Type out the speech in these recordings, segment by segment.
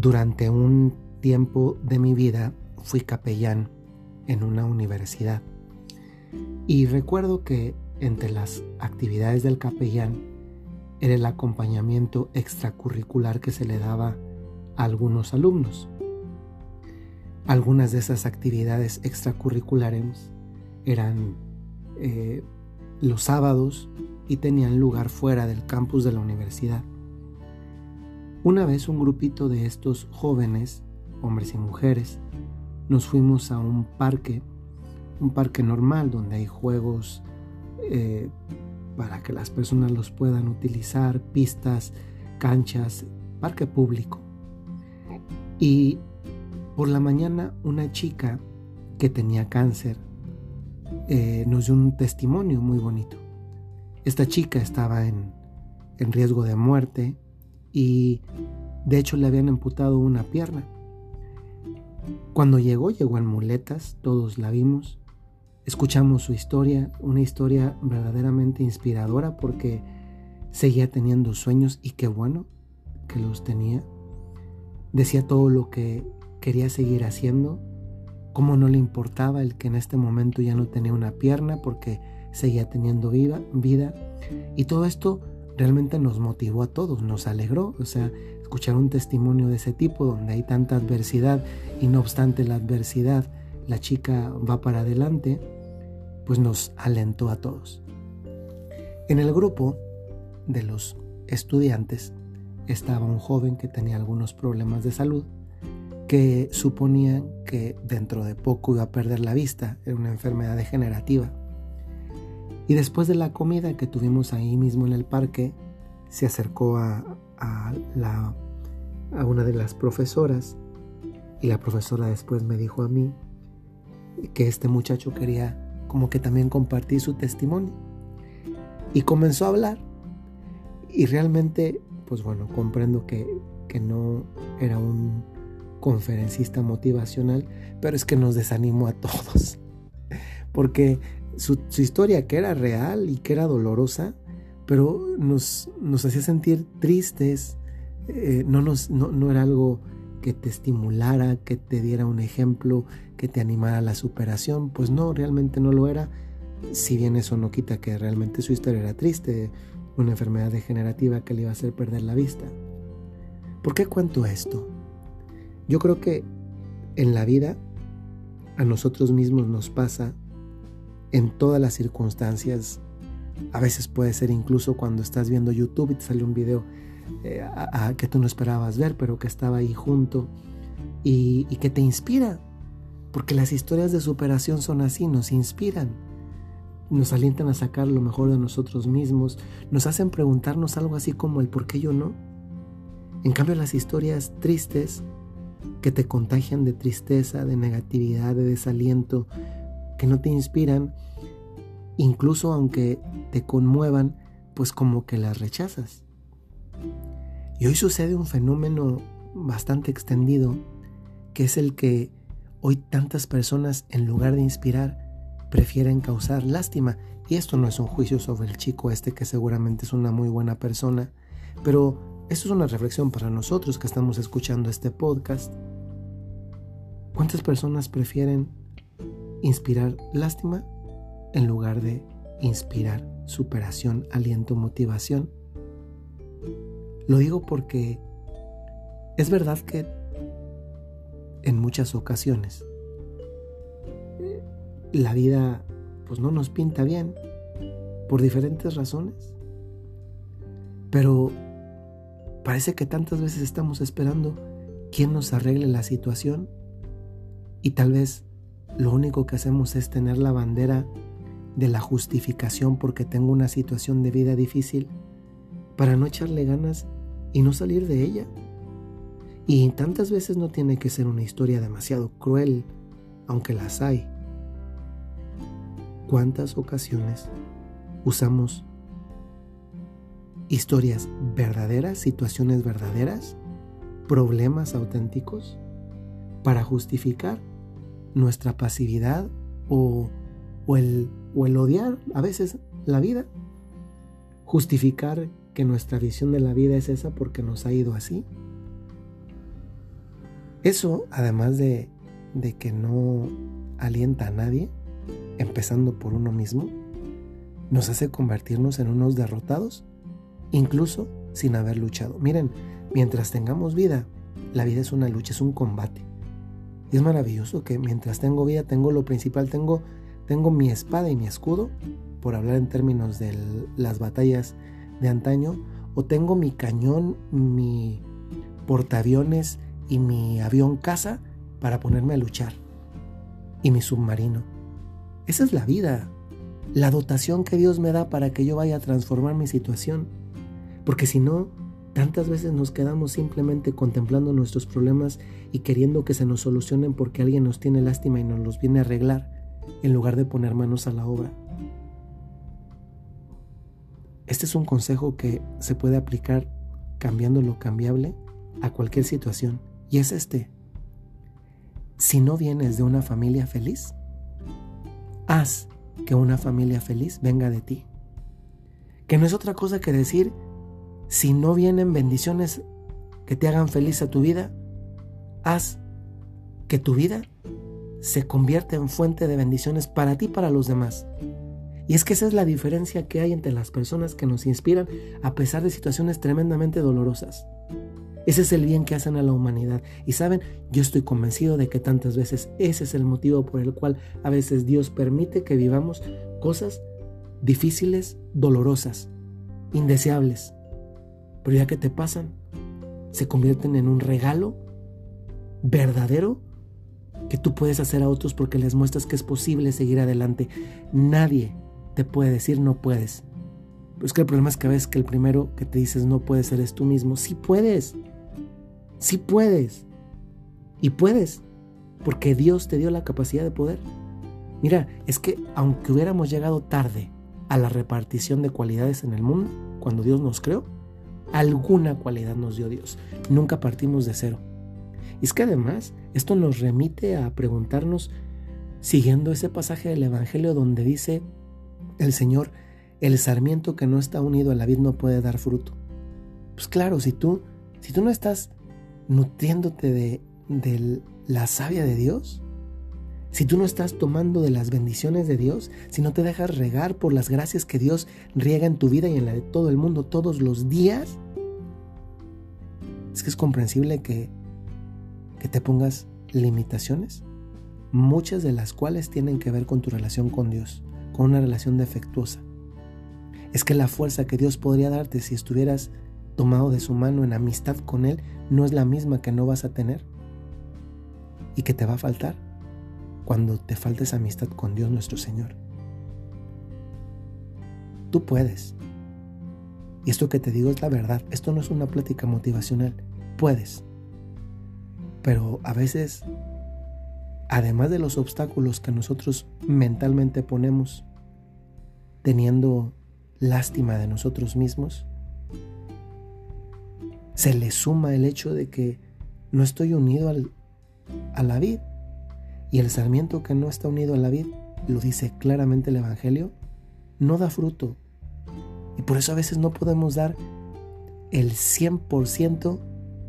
durante un tiempo de mi vida fui capellán en una universidad. Y recuerdo que entre las actividades del capellán era el acompañamiento extracurricular que se le daba a algunos alumnos. Algunas de esas actividades extracurriculares eran eh, los sábados y tenían lugar fuera del campus de la universidad. Una vez un grupito de estos jóvenes, hombres y mujeres, nos fuimos a un parque, un parque normal donde hay juegos eh, para que las personas los puedan utilizar, pistas, canchas, parque público. Y por la mañana una chica que tenía cáncer eh, nos dio un testimonio muy bonito. Esta chica estaba en, en riesgo de muerte y de hecho le habían amputado una pierna. Cuando llegó, llegó en muletas, todos la vimos, escuchamos su historia, una historia verdaderamente inspiradora porque seguía teniendo sueños y qué bueno que los tenía. Decía todo lo que quería seguir haciendo, cómo no le importaba el que en este momento ya no tenía una pierna porque seguía teniendo vida. Y todo esto realmente nos motivó a todos, nos alegró. O sea, escuchar un testimonio de ese tipo donde hay tanta adversidad y no obstante la adversidad, la chica va para adelante, pues nos alentó a todos. En el grupo de los estudiantes estaba un joven que tenía algunos problemas de salud que suponían que dentro de poco iba a perder la vista, era una enfermedad degenerativa. Y después de la comida que tuvimos ahí mismo en el parque, se acercó a, a una de las profesoras y la profesora después me dijo a mí que este muchacho quería como que también compartir su testimonio. Y comenzó a hablar. Y realmente, pues bueno, comprendo que, que no era un conferencista motivacional, pero es que nos desanimó a todos. Porque su, historia que era real y que era dolorosa, pero nos, nos hacía sentir tristes, eh, no, nos, no, era algo que te estimulara, que te diera un ejemplo, que te animara a la superación, pues no, realmente no lo era, si bien eso no quita que realmente su historia era triste, una enfermedad degenerativa que le iba a hacer perder la vista. ¿Por qué cuento esto? Yo creo que en la vida a nosotros mismos nos pasa en todas las circunstancias. A veces puede ser incluso cuando estás viendo YouTube y te sale un video eh, que tú no esperabas ver, pero que estaba ahí junto y, y que te inspira. Porque las historias de superación son así, nos inspiran, nos alientan a sacar lo mejor de nosotros mismos, nos hacen preguntarnos algo así como el por qué yo no. En cambio las historias tristes que te contagian de tristeza, de negatividad, de desaliento, que no te inspiran, incluso aunque te conmuevan, pues como que las rechazas. Y hoy sucede un fenómeno bastante extendido, que es el que hoy tantas personas en lugar de inspirar, prefieren causar lástima. Y esto no es un juicio sobre el chico este que seguramente es una muy buena persona, pero esto es una reflexión para nosotros que estamos escuchando este podcast. ¿Cuántas personas prefieren inspirar lástima en lugar de inspirar superación, aliento, motivación. Lo digo porque es verdad que en muchas ocasiones la vida pues no nos pinta bien por diferentes razones. Pero parece que tantas veces estamos esperando quien nos arregle la situación y tal vez lo único que hacemos es tener la bandera de la justificación porque tengo una situación de vida difícil para no echarle ganas y no salir de ella. Y tantas veces no tiene que ser una historia demasiado cruel, aunque las hay. ¿Cuántas ocasiones usamos historias verdaderas, situaciones verdaderas, problemas auténticos, para justificar nuestra pasividad o, el, o el odiar a veces la vida. Justificar que nuestra visión de la vida es esa porque nos ha ido así. Eso, además de, de que no alienta a nadie, empezando por uno mismo, nos hace convertirnos en unos derrotados, incluso sin haber luchado. Miren, mientras tengamos vida, la vida es una lucha, es un combate. Y es maravilloso que mientras tengo vida, tengo lo principal, tengo, tengo mi espada y mi escudo, por hablar en términos de las batallas de antaño, o tengo mi cañón, mi portaaviones y mi avión casa para ponerme a luchar. Y mi submarino. Esa es la vida, la dotación que Dios me da para que yo vaya a transformar mi situación. Porque si no, tantas veces nos quedamos simplemente contemplando nuestros problemas y queriendo que se nos solucionen porque alguien nos tiene lástima y nos los viene a arreglar, en lugar de poner manos a la obra. Este es un consejo que se puede aplicar cambiando lo cambiable a cualquier situación. Y es este. Si no vienes de una familia feliz, haz que una familia feliz venga de ti. Que no es otra cosa que decir, si no vienen bendiciones que te hagan feliz a tu vida, haz que tu vida se convierta en fuente de bendiciones para ti y para los demás. Y es que esa es la diferencia que hay entre las personas que nos inspiran a pesar de situaciones tremendamente dolorosas. Ese es el bien que hacen a la humanidad. Y saben, yo estoy convencido de que tantas veces ese es el motivo por el cual a veces Dios permite que vivamos cosas difíciles, dolorosas, indeseables. Pero ya que te pasan, se convierten en un regalo verdadero que tú puedes hacer a otros porque les muestras que es posible seguir adelante. Nadie te puede decir no puedes. Pero es que el problema es que ves que el primero que te dices no puedes eres tú mismo. Sí puedes. Sí puedes. Y puedes. Porque Dios te dio la capacidad de poder. Mira, es que aunque hubiéramos llegado tarde a la repartición de cualidades en el mundo, cuando Dios nos creó, alguna cualidad nos dio Dios. Nunca partimos de cero. Y es que además esto nos remite a preguntarnos, siguiendo ese pasaje del Evangelio donde dice, el Señor, el sarmiento que no está unido a la vid no puede dar fruto. Pues claro, si tú, si tú no estás nutriéndote de, de la savia de Dios, si tú no estás tomando de las bendiciones de Dios, si no te dejas regar por las gracias que Dios riega en tu vida y en la de todo el mundo todos los días, es que es comprensible que, que te pongas limitaciones, muchas de las cuales tienen que ver con tu relación con Dios con una relación defectuosa. Es que la fuerza que Dios podría darte si estuvieras tomado de su mano en amistad con Él no es la misma que no vas a tener y que te va a faltar cuando te faltes amistad con Dios nuestro Señor. Tú puedes. Y esto que te digo es la verdad. Esto no es una plática motivacional. Puedes. Pero a veces, además de los obstáculos que nosotros mentalmente ponemos, teniendo lástima de nosotros mismos, se le suma el hecho de que no estoy unido al, a la vid. Y el sarmiento que no está unido a la vid, lo dice claramente el Evangelio, no da fruto. Y por eso a veces no podemos dar el 100%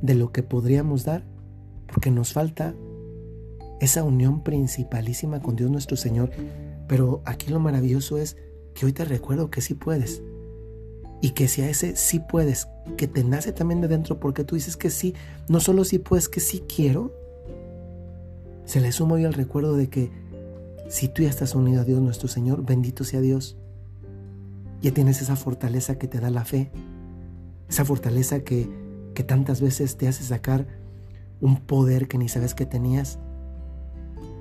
de lo que podríamos dar, porque nos falta esa unión principalísima con Dios nuestro Señor. Pero aquí lo maravilloso es que hoy te recuerdo que sí puedes. Y que si a ese sí puedes, que te nace también de dentro porque tú dices que sí, no solo sí puedes, que sí quiero, se le suma hoy el recuerdo de que si tú ya estás unido a Dios nuestro Señor, bendito sea Dios. Ya tienes esa fortaleza que te da la fe, esa fortaleza que, que tantas veces te hace sacar un poder que ni sabes que tenías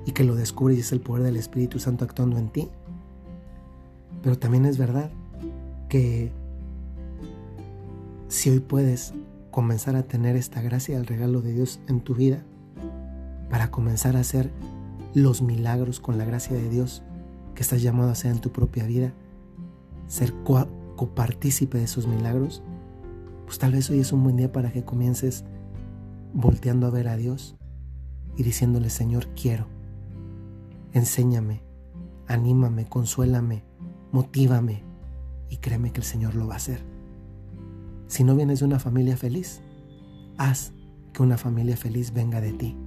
y que lo descubres y es el poder del Espíritu Santo actuando en ti. Pero también es verdad que si hoy puedes comenzar a tener esta gracia, el regalo de Dios en tu vida, para comenzar a hacer los milagros con la gracia de Dios que estás llamado a hacer en tu propia vida, ser copartícipe de esos milagros, pues tal vez hoy es un buen día para que comiences volteando a ver a Dios y diciéndole, Señor, quiero, enséñame, anímame, consuélame, motívame y créeme que el Señor lo va a hacer. Si no vienes de una familia feliz, haz que una familia feliz venga de ti.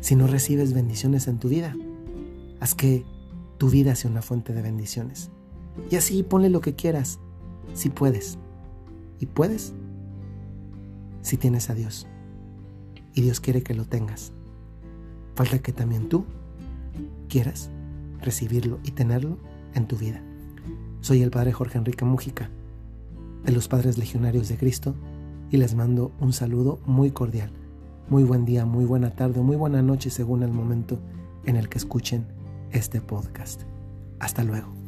Si no recibes bendiciones en tu vida? Haz que tu vida sea una fuente de bendiciones. Y así ponle lo que quieras, si puedes. Y puedes si tienes a Dios. Y Dios quiere que lo tengas. Falta que también tú quieras recibirlo y tenerlo en tu vida. Soy el Padre Jorge Enrique Mújica, de los Padres Legionarios de Cristo, y les mando un saludo muy cordial. Muy buen día, muy buena tarde, muy buena noche según el momento en el que escuchen este podcast. Hasta luego.